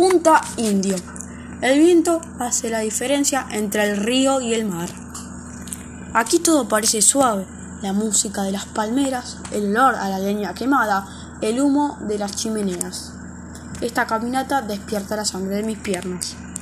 Punta Indio. El viento hace la diferencia entre el río y el mar. Aquí todo parece suave, la música de las palmeras, el olor a la leña quemada, el humo de las chimeneas. Esta caminata despierta la sangre de mis piernas.